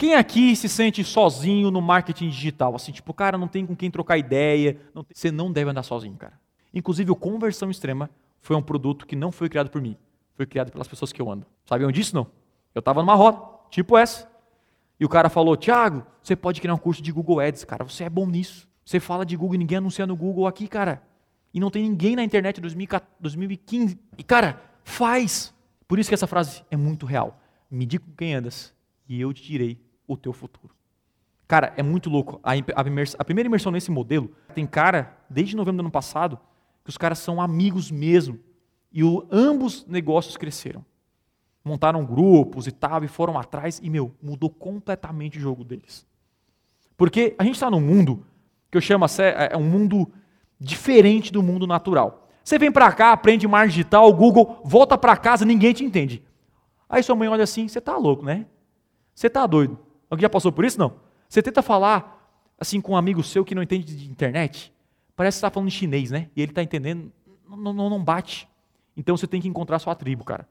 Quem aqui se sente sozinho no marketing digital? Assim, tipo, cara, não tem com quem trocar ideia. Não tem... Você não deve andar sozinho, cara. Inclusive, o Conversão Extrema foi um produto que não foi criado por mim. Foi criado pelas pessoas que eu ando. Sabiam disso, não? Eu estava numa roda, tipo essa. E o cara falou, Thiago, você pode criar um curso de Google Ads, cara. Você é bom nisso. Você fala de Google e ninguém anuncia no Google aqui, cara. E não tem ninguém na internet em 2015. E, cara, faz. Por isso que essa frase é muito real. Me diga com quem andas e eu te direi o teu futuro. Cara, é muito louco. A, a, primeira imersão nesse modelo, tem cara, desde novembro do ano passado, que os caras são amigos mesmo. E o, ambos negócios cresceram. Montaram grupos e tal, e foram atrás, e, meu, mudou completamente o jogo deles. Porque a gente está num mundo que eu chamo, é, é um mundo diferente do mundo natural. Você vem para cá, aprende marketing digital, Google, volta para casa, ninguém te entende. Aí sua mãe olha assim, você tá louco, né? Você tá doido. Alguém já passou por isso? Não. Você tenta falar assim com um amigo seu que não entende de internet, parece que está falando chinês, né? E ele está entendendo, não, não, não bate. Então você tem que encontrar sua tribo, cara.